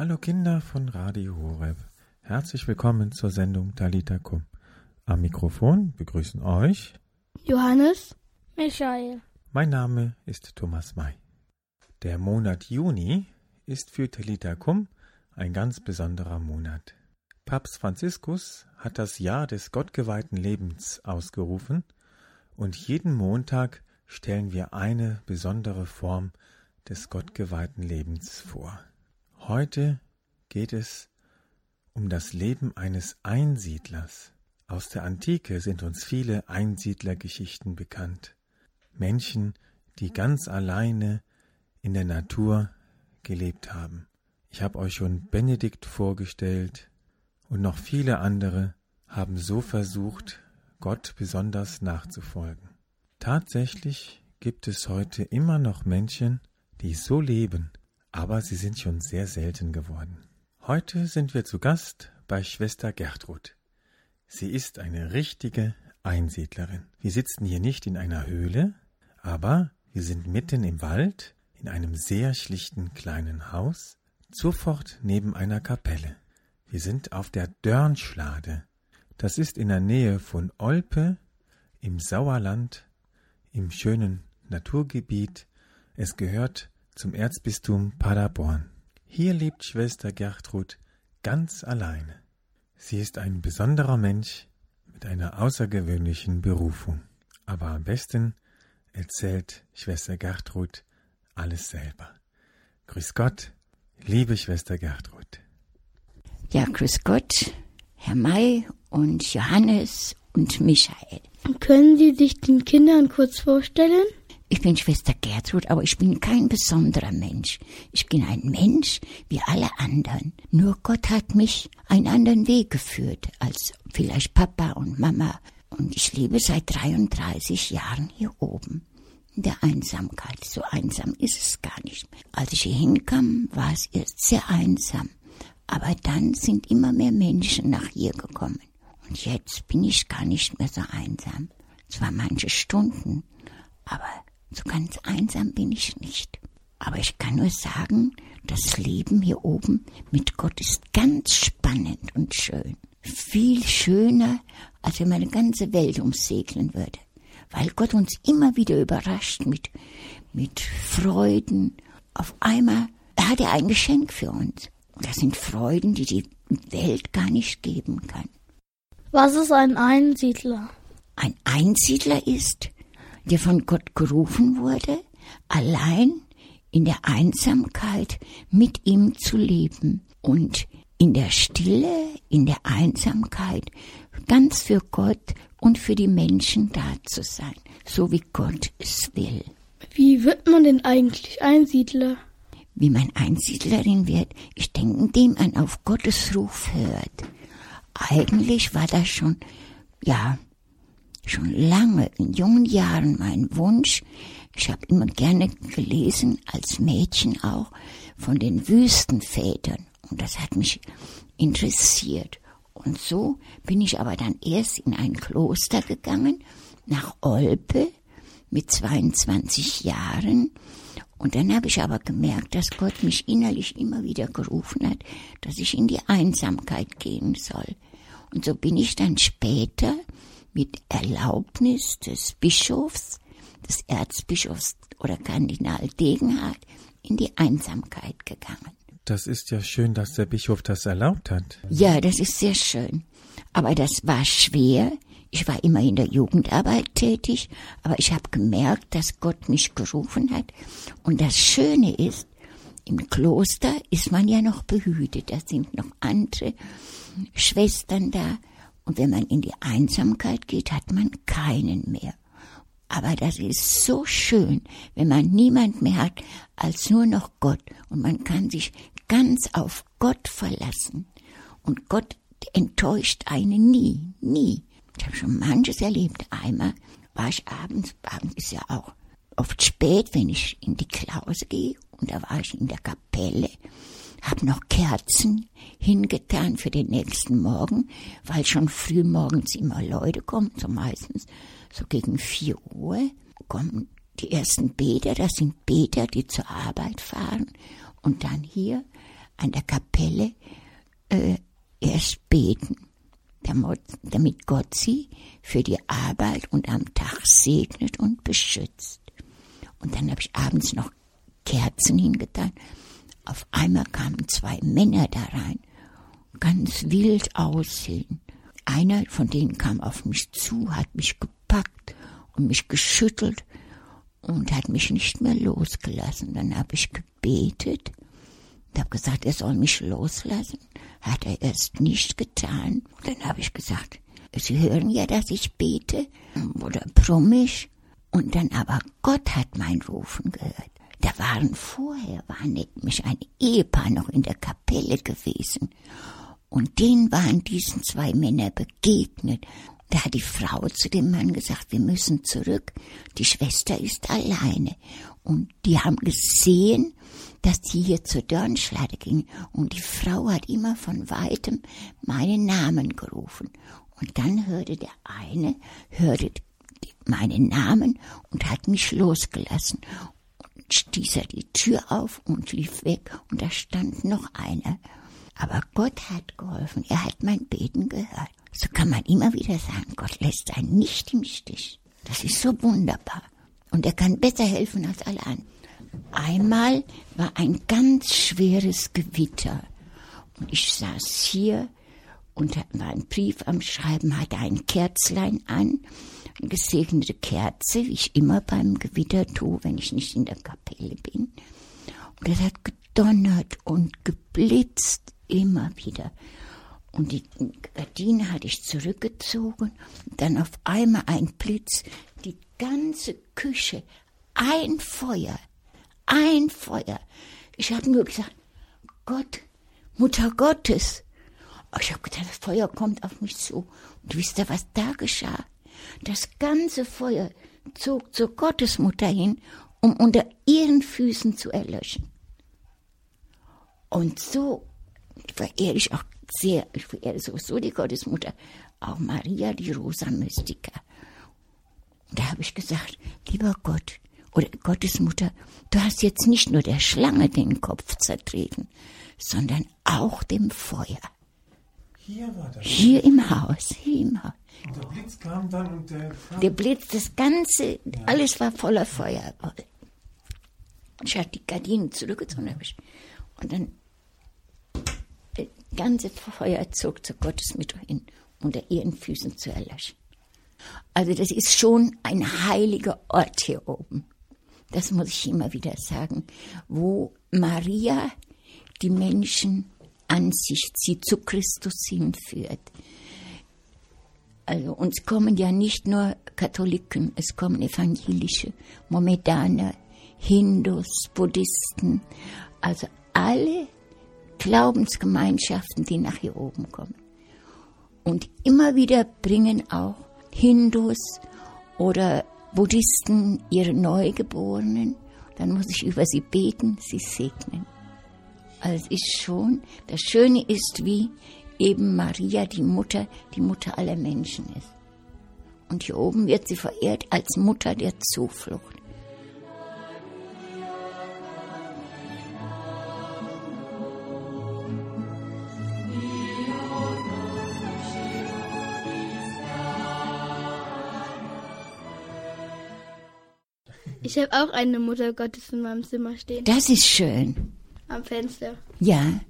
Hallo Kinder von Radio Horeb. Herzlich willkommen zur Sendung Talita Kum. Am Mikrofon begrüßen euch Johannes, Michael. Mein Name ist Thomas May. Der Monat Juni ist für Talita Kum ein ganz besonderer Monat. Papst Franziskus hat das Jahr des gottgeweihten Lebens ausgerufen und jeden Montag stellen wir eine besondere Form des gottgeweihten Lebens vor. Heute geht es um das Leben eines Einsiedlers. Aus der Antike sind uns viele Einsiedlergeschichten bekannt. Menschen, die ganz alleine in der Natur gelebt haben. Ich habe euch schon Benedikt vorgestellt und noch viele andere haben so versucht, Gott besonders nachzufolgen. Tatsächlich gibt es heute immer noch Menschen, die so leben, aber sie sind schon sehr selten geworden. Heute sind wir zu Gast bei Schwester Gertrud. Sie ist eine richtige Einsiedlerin. Wir sitzen hier nicht in einer Höhle, aber wir sind mitten im Wald in einem sehr schlichten kleinen Haus, sofort neben einer Kapelle. Wir sind auf der Dörnschlade. Das ist in der Nähe von Olpe im Sauerland, im schönen Naturgebiet. Es gehört zum Erzbistum Paderborn. Hier lebt Schwester Gertrud ganz alleine. Sie ist ein besonderer Mensch mit einer außergewöhnlichen Berufung. Aber am besten erzählt Schwester Gertrud alles selber. Grüß Gott, liebe Schwester Gertrud. Ja, grüß Gott, Herr May und Johannes und Michael. Können Sie sich den Kindern kurz vorstellen? Ich bin Schwester Gertrud, aber ich bin kein besonderer Mensch. Ich bin ein Mensch wie alle anderen. Nur Gott hat mich einen anderen Weg geführt als vielleicht Papa und Mama. Und ich lebe seit 33 Jahren hier oben. In der Einsamkeit. So einsam ist es gar nicht mehr. Als ich hier hinkam, war es erst sehr einsam. Aber dann sind immer mehr Menschen nach hier gekommen. Und jetzt bin ich gar nicht mehr so einsam. Zwar manche Stunden, aber so ganz einsam bin ich nicht. Aber ich kann nur sagen, das Leben hier oben mit Gott ist ganz spannend und schön. Viel schöner, als wenn man eine ganze Welt umsegeln würde. Weil Gott uns immer wieder überrascht mit, mit Freuden. Auf einmal hat er ein Geschenk für uns. Und das sind Freuden, die die Welt gar nicht geben kann. Was ist ein Einsiedler? Ein Einsiedler ist, der von Gott gerufen wurde, allein in der Einsamkeit mit ihm zu leben und in der Stille, in der Einsamkeit ganz für Gott und für die Menschen da zu sein, so wie Gott es will. Wie wird man denn eigentlich Einsiedler? Wie man Einsiedlerin wird, ich denke, indem man auf Gottes Ruf hört. Eigentlich war das schon, ja, schon lange in jungen Jahren mein Wunsch. Ich habe immer gerne gelesen, als Mädchen auch, von den Wüstenvätern. Und das hat mich interessiert. Und so bin ich aber dann erst in ein Kloster gegangen, nach Olpe, mit 22 Jahren. Und dann habe ich aber gemerkt, dass Gott mich innerlich immer wieder gerufen hat, dass ich in die Einsamkeit gehen soll. Und so bin ich dann später mit Erlaubnis des Bischofs, des Erzbischofs oder Kardinal Degenhardt in die Einsamkeit gegangen. Das ist ja schön, dass der Bischof das erlaubt hat. Ja, das ist sehr schön. Aber das war schwer. Ich war immer in der Jugendarbeit tätig, aber ich habe gemerkt, dass Gott mich gerufen hat. Und das Schöne ist, im Kloster ist man ja noch behütet. Da sind noch andere Schwestern da. Und wenn man in die Einsamkeit geht, hat man keinen mehr. Aber das ist so schön, wenn man niemand mehr hat als nur noch Gott. Und man kann sich ganz auf Gott verlassen. Und Gott enttäuscht einen nie, nie. Ich habe schon manches erlebt. Einmal war ich abends, abends ist ja auch oft spät, wenn ich in die Klause gehe. Und da war ich in der Kapelle hab noch Kerzen hingetan für den nächsten Morgen, weil schon früh morgens immer Leute kommen, so meistens so gegen vier Uhr kommen die ersten Beter, das sind Beter, die zur Arbeit fahren und dann hier an der Kapelle äh, erst beten, damit Gott sie für die Arbeit und am Tag segnet und beschützt. Und dann habe ich abends noch Kerzen hingetan. Auf einmal kamen zwei Männer da rein, ganz wild aussehen. Einer von denen kam auf mich zu, hat mich gepackt und mich geschüttelt und hat mich nicht mehr losgelassen. Dann habe ich gebetet und habe gesagt, er soll mich loslassen. Hat er erst nicht getan. Dann habe ich gesagt, Sie hören ja, dass ich bete oder brummig. Und dann aber Gott hat mein Rufen gehört. Da waren vorher, war nämlich ein Ehepaar noch in der Kapelle gewesen. Und denen waren diesen zwei Männer begegnet. Da hat die Frau zu dem Mann gesagt, wir müssen zurück. Die Schwester ist alleine. Und die haben gesehen, dass die hier zur Dörnschlade ging. Und die Frau hat immer von weitem meinen Namen gerufen. Und dann hörte der eine, hörte meinen Namen und hat mich losgelassen. Stieß er die Tür auf und lief weg. Und da stand noch einer. Aber Gott hat geholfen. Er hat mein Beten gehört. So kann man immer wieder sagen, Gott lässt einen nicht im Stich. Das ist so wunderbar. Und er kann besser helfen als alle anderen. Einmal war ein ganz schweres Gewitter. Und ich saß hier und war ein Brief am Schreiben, hatte ein Kerzlein an, gesegnete Kerze, wie ich immer beim Gewitter tue, wenn ich nicht in der Kapelle bin. Und es hat gedonnert und geblitzt immer wieder. Und die Gardine hatte ich zurückgezogen. Dann auf einmal ein Blitz, die ganze Küche, ein Feuer, ein Feuer. Ich habe nur gesagt, Gott, Mutter Gottes. Ich habe gedacht, das Feuer kommt auf mich zu. Und wisst ihr, was da geschah? Das ganze Feuer zog zur Gottesmutter hin, um unter ihren Füßen zu erlöschen. Und so verehre ich auch sehr, ich verehre sowieso die Gottesmutter, auch Maria, die Rosa Mystica. Und da habe ich gesagt, lieber Gott oder Gottesmutter, du hast jetzt nicht nur der Schlange den Kopf zertreten, sondern auch dem Feuer. Hier war das. Hier im Haus, hier im Haus. Blitz kam dann und der. Der Blitz, das Ganze, ja. alles war voller Feuer. Ich hatte die Gardinen zurückgezogen. Und dann das ganze Feuer zog zur Gottesmutter hin, unter ihren Füßen zu erlöschen. Also das ist schon ein heiliger Ort hier oben. Das muss ich immer wieder sagen, wo Maria die Menschen an sich, sie zu Christus hinführt. Also uns kommen ja nicht nur Katholiken, es kommen evangelische, Mohammedaner, Hindus, Buddhisten, also alle Glaubensgemeinschaften, die nach hier oben kommen. Und immer wieder bringen auch Hindus oder Buddhisten ihre Neugeborenen, dann muss ich über sie beten, sie segnen. Also es ist schon, das Schöne ist, wie eben Maria, die Mutter, die Mutter aller Menschen ist. Und hier oben wird sie verehrt als Mutter der Zuflucht. Ich habe auch eine Mutter Gottes in meinem Zimmer stehen. Das ist schön. Am Fenster. Ja.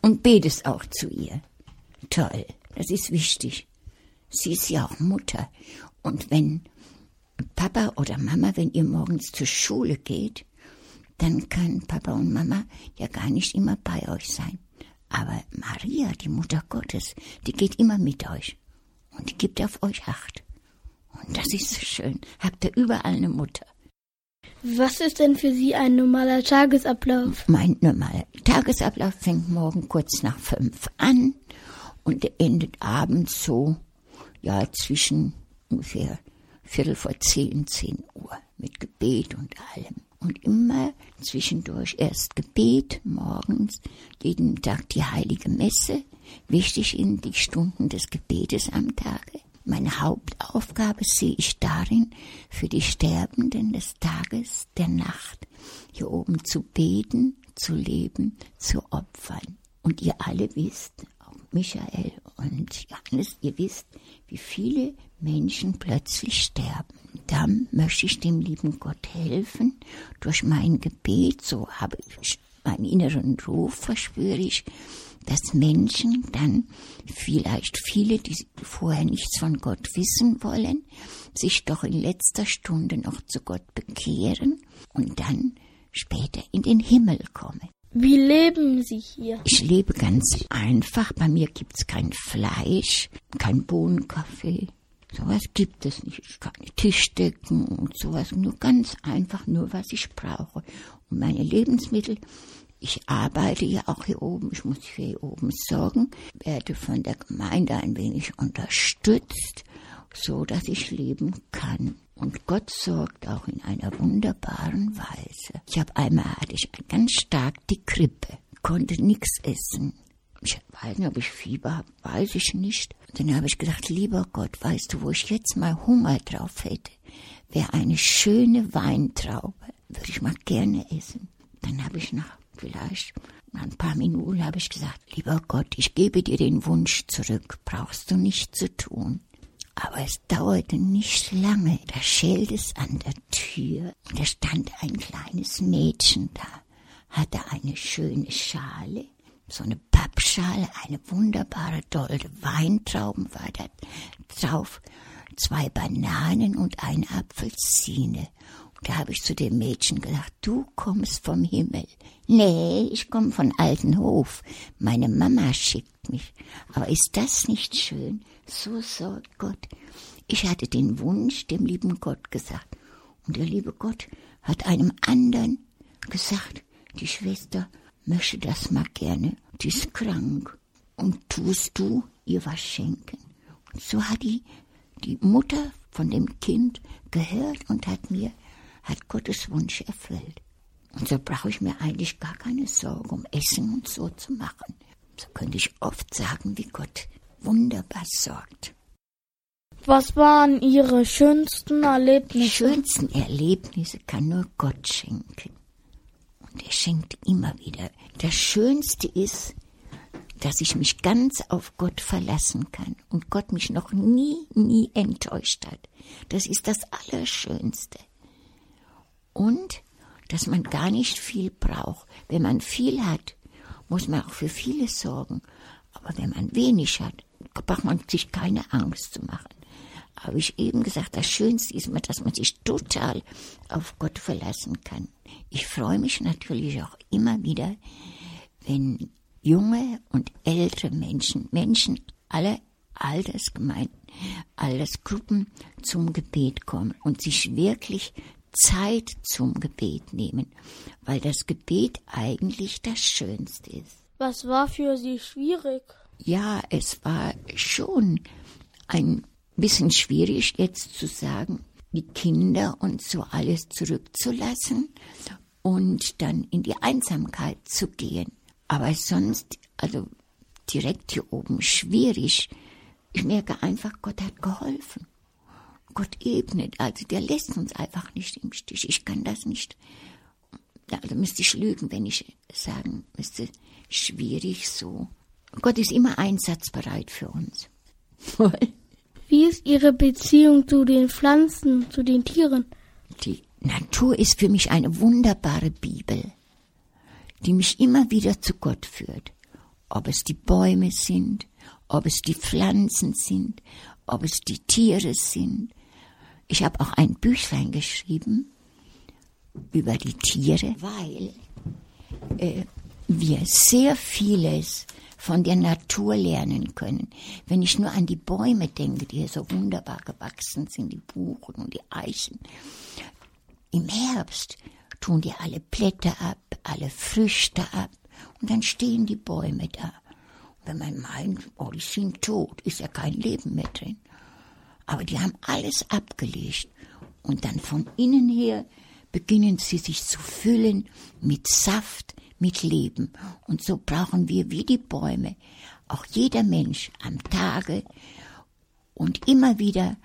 Und betest auch zu ihr. Toll. Das ist wichtig. Sie ist ja auch Mutter. Und wenn Papa oder Mama, wenn ihr morgens zur Schule geht, dann kann Papa und Mama ja gar nicht immer bei euch sein. Aber Maria, die Mutter Gottes, die geht immer mit euch. Und die gibt auf euch Acht. Und das ist so schön. Habt ihr überall eine Mutter. Was ist denn für Sie ein normaler Tagesablauf? Mein normaler Tagesablauf fängt morgen kurz nach fünf an und endet abends so, ja, zwischen ungefähr Viertel vor zehn, zehn Uhr mit Gebet und allem. Und immer zwischendurch erst Gebet, morgens, jeden Tag die heilige Messe. Wichtig in die Stunden des Gebetes am Tage. Meine Hauptaufgabe sehe ich darin, für die Sterbenden des Tages, der Nacht, hier oben zu beten, zu leben, zu opfern. Und ihr alle wisst, Michael und Johannes, ihr wisst, wie viele Menschen plötzlich sterben. Dann möchte ich dem lieben Gott helfen. Durch mein Gebet, so habe ich meinen inneren Ruf, verspüre ich, dass Menschen dann vielleicht viele, die vorher nichts von Gott wissen wollen, sich doch in letzter Stunde noch zu Gott bekehren und dann später in den Himmel kommen. Wie leben Sie hier? Ich lebe ganz einfach. Bei mir gibt's kein Fleisch, kein Bohnenkaffee. Sowas gibt es nicht. Keine Tischdecken und sowas. Nur ganz einfach, nur was ich brauche. Und meine Lebensmittel, ich arbeite ja auch hier oben, ich muss hier oben sorgen, werde von der Gemeinde ein wenig unterstützt, so dass ich leben kann. Und Gott sorgt auch in einer wunderbaren Weise. Ich habe einmal hatte ich ganz stark die Grippe, konnte nichts essen. Ich weiß nicht, ob ich Fieber habe, weiß ich nicht. Und dann habe ich gedacht, lieber Gott, weißt du, wo ich jetzt mal Hunger drauf hätte, wäre eine schöne Weintraube. Würde ich mal gerne essen. Dann habe ich nach vielleicht nach ein paar Minuten habe ich gesagt, lieber Gott, ich gebe dir den Wunsch zurück, brauchst du nicht zu tun. Aber es dauerte nicht lange, da schellte es an der Tür, und da stand ein kleines Mädchen da, hatte eine schöne Schale, so eine Pappschale, eine wunderbare dolde Weintrauben war da drauf, zwei Bananen und eine Apfelsine. Da habe ich zu dem Mädchen gedacht, du kommst vom Himmel. Nee, ich komme von Altenhof. Meine Mama schickt mich. Aber ist das nicht schön? So sorgt Gott. Ich hatte den Wunsch dem lieben Gott gesagt. Und der liebe Gott hat einem anderen gesagt, die Schwester möchte das mal gerne. Die ist krank. Und tust du ihr was schenken? Und so hat die, die Mutter von dem Kind gehört und hat mir, hat Gottes Wunsch erfüllt. Und so brauche ich mir eigentlich gar keine Sorge um Essen und so zu machen. So könnte ich oft sagen, wie Gott wunderbar sorgt. Was waren Ihre schönsten Erlebnisse? Die schönsten Erlebnisse kann nur Gott schenken. Und er schenkt immer wieder. Das Schönste ist, dass ich mich ganz auf Gott verlassen kann und Gott mich noch nie, nie enttäuscht hat. Das ist das Allerschönste. Und dass man gar nicht viel braucht. Wenn man viel hat, muss man auch für vieles sorgen. Aber wenn man wenig hat, braucht man sich keine Angst zu machen. Habe ich eben gesagt, das Schönste ist dass man sich total auf Gott verlassen kann. Ich freue mich natürlich auch immer wieder, wenn junge und ältere Menschen, Menschen aller Altersgemeinden, Altersgruppen zum Gebet kommen und sich wirklich Zeit zum Gebet nehmen, weil das Gebet eigentlich das Schönste ist. Was war für Sie schwierig? Ja, es war schon ein bisschen schwierig jetzt zu sagen, die Kinder und so alles zurückzulassen und dann in die Einsamkeit zu gehen. Aber sonst, also direkt hier oben schwierig. Ich merke einfach, Gott hat geholfen. Gott ebnet, also der lässt uns einfach nicht im Stich. Ich kann das nicht. Also müsste ich lügen, wenn ich sagen müsste, schwierig so. Gott ist immer einsatzbereit für uns. Wie ist Ihre Beziehung zu den Pflanzen, zu den Tieren? Die Natur ist für mich eine wunderbare Bibel, die mich immer wieder zu Gott führt. Ob es die Bäume sind, ob es die Pflanzen sind, ob es die Tiere sind, ich habe auch ein Büchlein geschrieben über die Tiere, weil äh, wir sehr vieles von der Natur lernen können. Wenn ich nur an die Bäume denke, die hier so wunderbar gewachsen sind, die Buchen und die Eichen. Im Herbst tun die alle Blätter ab, alle Früchte ab und dann stehen die Bäume da. Und wenn man meint, oh, die sind tot, ist ja kein Leben mehr drin. Aber die haben alles abgelegt. Und dann von innen her beginnen sie sich zu füllen mit Saft, mit Leben. Und so brauchen wir wie die Bäume, auch jeder Mensch am Tage und immer wieder,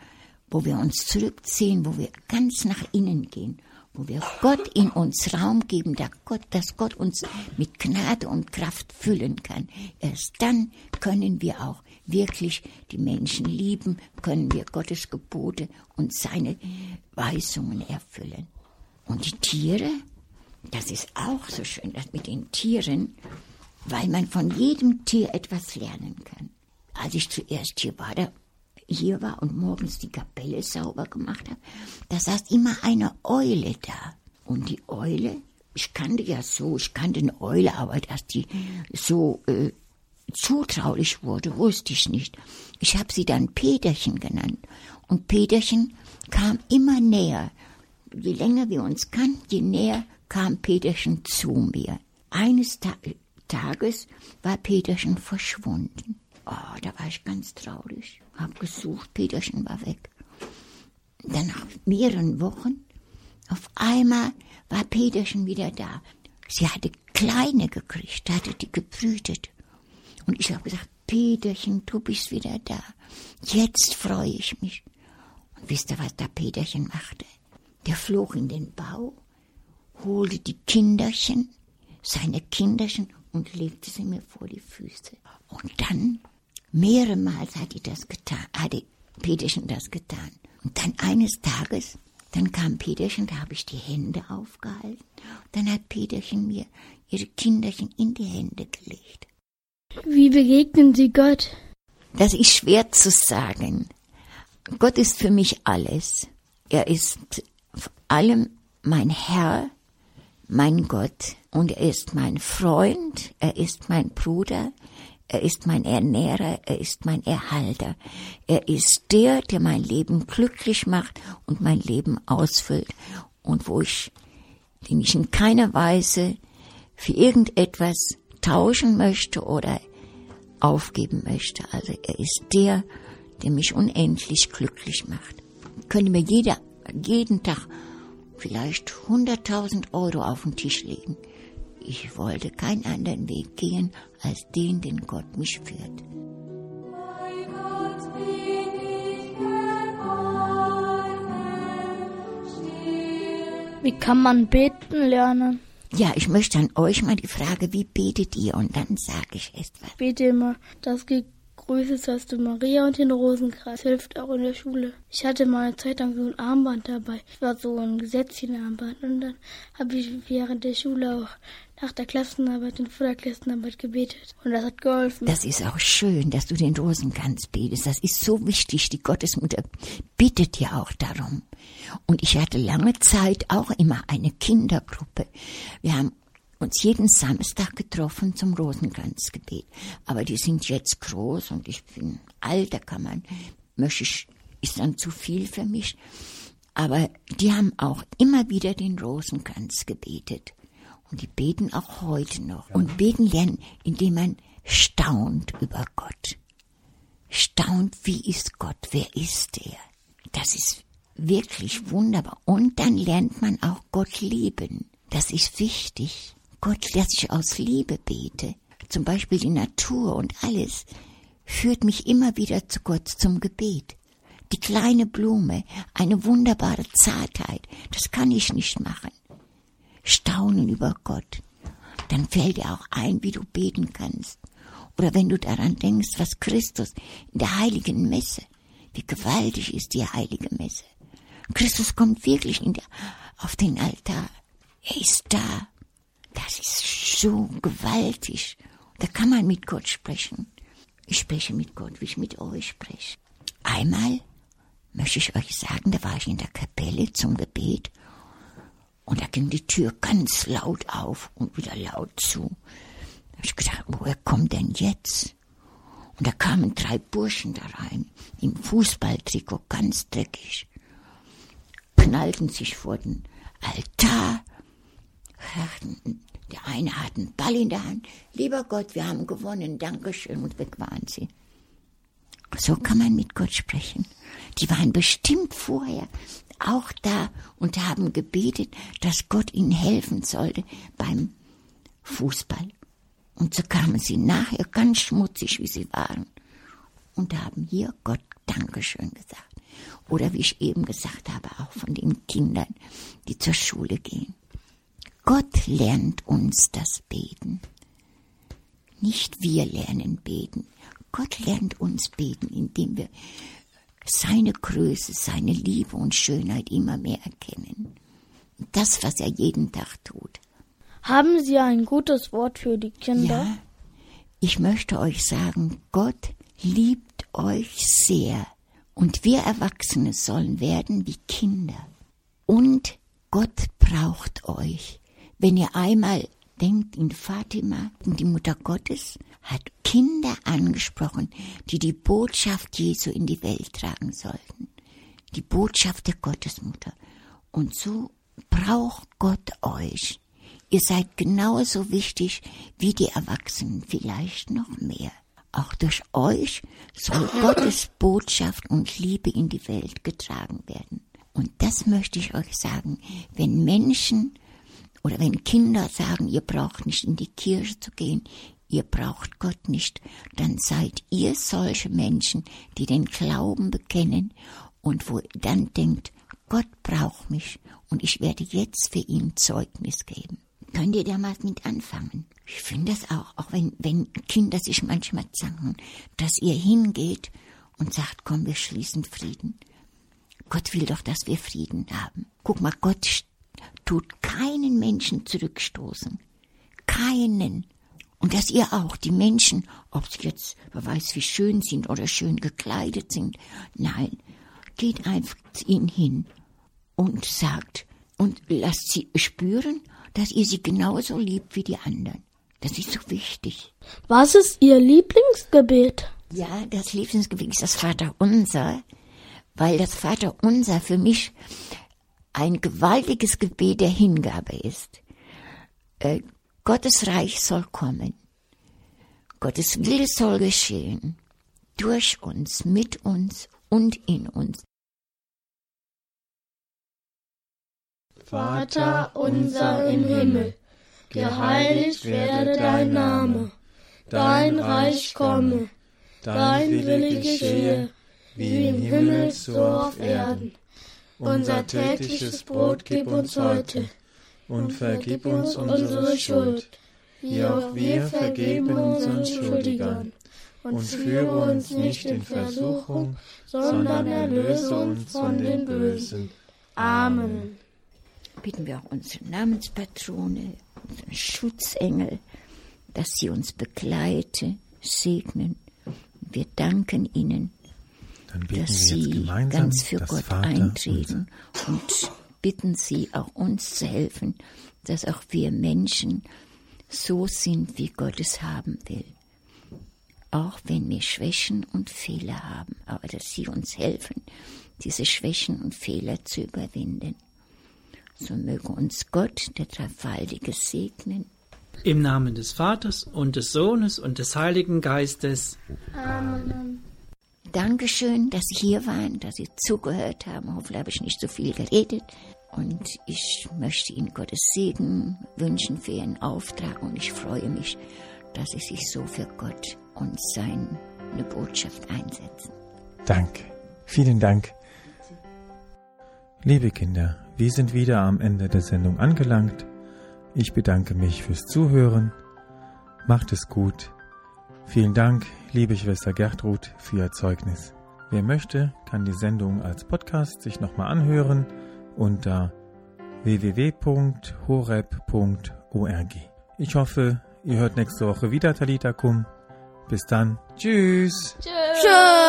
wo wir uns zurückziehen, wo wir ganz nach innen gehen, wo wir Gott in uns Raum geben, dass Gott, dass Gott uns mit Gnade und Kraft füllen kann. Erst dann können wir auch wirklich die Menschen lieben, können wir Gottes Gebote und seine Weisungen erfüllen. Und die Tiere, das ist auch so schön, das mit den Tieren, weil man von jedem Tier etwas lernen kann. Als ich zuerst hier war, da hier war und morgens die Kapelle sauber gemacht habe, da saß immer eine Eule da. Und die Eule, ich kannte ja so, ich kannte eine Eule, aber dass die so äh, zutraulich wurde, wusste ich nicht. Ich habe sie dann Peterchen genannt. Und Peterchen kam immer näher. Je länger wir uns kannten, je näher kam Peterchen zu mir. Eines Ta Tages war Peterchen verschwunden. Oh, da war ich ganz traurig. Hab gesucht, Peterchen war weg. Dann nach mehreren Wochen, auf einmal war Peterchen wieder da. Sie hatte kleine gekriegt, hatte die gebrütet. Und ich habe gesagt, Peterchen, du bist wieder da. Jetzt freue ich mich. Und wisst ihr, was der Peterchen machte? Der flog in den Bau, holte die Kinderchen, seine Kinderchen und legte sie mir vor die Füße. Und dann Mehrmals hatte das getan, hatte Peterchen das getan. Und dann eines Tages, dann kam Peterchen, da habe ich die Hände aufgehalten. Dann hat Peterchen mir ihre Kinderchen in die Hände gelegt. Wie begegnen Sie Gott? Das ist schwer zu sagen. Gott ist für mich alles. Er ist vor allem mein Herr, mein Gott. Und er ist mein Freund, er ist mein Bruder, er ist mein Ernährer, er ist mein Erhalter. Er ist der, der mein Leben glücklich macht und mein Leben ausfüllt und wo ich, den ich in keiner Weise für irgendetwas tauschen möchte oder aufgeben möchte. Also er ist der, der mich unendlich glücklich macht. Ich könnte mir jeder, jeden Tag vielleicht 100.000 Euro auf den Tisch legen. Ich wollte keinen anderen Weg gehen als den, den Gott mich führt. Wie kann man beten lernen? Ja, ich möchte an euch mal die Frage, wie betet ihr? Und dann sage ich etwas. Bete immer, das Grüße hast du Maria und den Rosenkreis. Hilft auch in der Schule. Ich hatte mal eine Zeit lang so ein Armband dabei. Ich war so ein Gesetzchenarmband. Und dann habe ich während der Schule auch nach der Klassenarbeit und vor der Klassenarbeit gebetet. Und das hat geholfen. Das ist auch schön, dass du den Rosenkranz betest. Das ist so wichtig. Die Gottesmutter bittet ja auch darum. Und ich hatte lange Zeit auch immer eine Kindergruppe. Wir haben uns jeden Samstag getroffen zum Rosenkranzgebet. Aber die sind jetzt groß und ich bin alt, da kann man, möchte ich, ist dann zu viel für mich. Aber die haben auch immer wieder den Rosenkranz gebetet. Und die beten auch heute noch. Und beten lernen, indem man staunt über Gott. Staunt, wie ist Gott? Wer ist er? Das ist wirklich wunderbar. Und dann lernt man auch Gott lieben. Das ist wichtig. Gott, dass ich aus Liebe bete. Zum Beispiel die Natur und alles führt mich immer wieder zu Gott zum Gebet. Die kleine Blume, eine wunderbare Zartheit, das kann ich nicht machen staunen über Gott. Dann fällt dir auch ein, wie du beten kannst. Oder wenn du daran denkst, was Christus in der heiligen Messe, wie gewaltig ist die heilige Messe. Christus kommt wirklich der, auf den Altar. Er ist da. Das ist so gewaltig. Da kann man mit Gott sprechen. Ich spreche mit Gott, wie ich mit euch spreche. Einmal möchte ich euch sagen, da war ich in der Kapelle zum Gebet und da ging die Tür ganz laut auf und wieder laut zu. Da hab ich gedacht, woher kommt denn jetzt? Und da kamen drei Burschen da rein, im Fußballtrikot, ganz dreckig, knallten sich vor den Altar, der eine hat einen Ball in der Hand, lieber Gott, wir haben gewonnen, Dankeschön, und weg waren sie. So kann man mit Gott sprechen. Die waren bestimmt vorher auch da und haben gebetet, dass Gott ihnen helfen sollte beim Fußball. Und so kamen sie nachher ganz schmutzig, wie sie waren, und haben hier Gott Dankeschön gesagt. Oder wie ich eben gesagt habe, auch von den Kindern, die zur Schule gehen. Gott lernt uns das Beten. Nicht wir lernen beten. Gott lernt uns beten, indem wir seine Größe, seine Liebe und Schönheit immer mehr erkennen. Das, was er jeden Tag tut. Haben Sie ein gutes Wort für die Kinder? Ja, ich möchte euch sagen, Gott liebt euch sehr. Und wir Erwachsene sollen werden wie Kinder. Und Gott braucht euch. Wenn ihr einmal denkt in Fatima, die Mutter Gottes hat Kinder angesprochen, die die Botschaft Jesu in die Welt tragen sollten. Die Botschaft der Gottesmutter. Und so braucht Gott euch. Ihr seid genauso wichtig wie die Erwachsenen, vielleicht noch mehr. Auch durch euch soll Gottes Botschaft und Liebe in die Welt getragen werden. Und das möchte ich euch sagen, wenn Menschen oder wenn Kinder sagen, ihr braucht nicht in die Kirche zu gehen, ihr braucht Gott nicht, dann seid ihr solche Menschen, die den Glauben bekennen und wo dann denkt, Gott braucht mich und ich werde jetzt für ihn Zeugnis geben. Könnt ihr da mal mit anfangen? Ich finde das auch, auch wenn, wenn Kinder sich manchmal zanken, dass ihr hingeht und sagt, komm, wir schließen Frieden. Gott will doch, dass wir Frieden haben. Guck mal, Gott tut keinen Menschen zurückstoßen. Keinen. Und dass ihr auch, die Menschen, ob sie jetzt, wer weiß, wie schön sind oder schön gekleidet sind, nein, geht einfach zu ihnen hin und sagt und lasst sie spüren, dass ihr sie genauso liebt wie die anderen. Das ist so wichtig. Was ist Ihr Lieblingsgebet? Ja, das Lieblingsgebet ist das Vaterunser, weil das Vaterunser für mich ein gewaltiges Gebet der Hingabe ist. Äh, Gottes Reich soll kommen. Gottes Wille soll geschehen. Durch uns, mit uns und in uns. Vater unser im Himmel, geheiligt werde dein Name, dein Reich komme, dein Wille geschehe, wie im Himmel so auf Erden. Unser tägliches Brot gib uns heute und vergib uns unsere Schuld, wie auch wir vergeben unseren Schuldigern. Und führe uns nicht in Versuchung, sondern erlöse uns von den Bösen. Amen bitten wir auch unsere Namenspatrone, unseren Schutzengel, dass sie uns begleite, segnen. Wir danken ihnen, dass sie ganz für Gott Vater eintreten und bitten sie auch uns zu helfen, dass auch wir Menschen so sind, wie Gott es haben will. Auch wenn wir Schwächen und Fehler haben, aber dass sie uns helfen, diese Schwächen und Fehler zu überwinden. So möge uns Gott, der Dreifaltige, segnen. Im Namen des Vaters und des Sohnes und des Heiligen Geistes. Amen. Dankeschön, dass Sie hier waren, dass Sie zugehört haben. Hoffentlich habe ich nicht so viel geredet. Und ich möchte Ihnen Gottes Segen wünschen für Ihren Auftrag. Und ich freue mich, dass Sie sich so für Gott und seine Botschaft einsetzen. Danke. Vielen Dank. Liebe Kinder, wir sind wieder am Ende der Sendung angelangt. Ich bedanke mich fürs Zuhören. Macht es gut. Vielen Dank, liebe Schwester Gertrud, für Ihr Zeugnis. Wer möchte, kann die Sendung als Podcast sich nochmal anhören unter www.horeb.org. Ich hoffe, ihr hört nächste Woche wieder Talita Kum. Bis dann. Tschüss. Tschüss.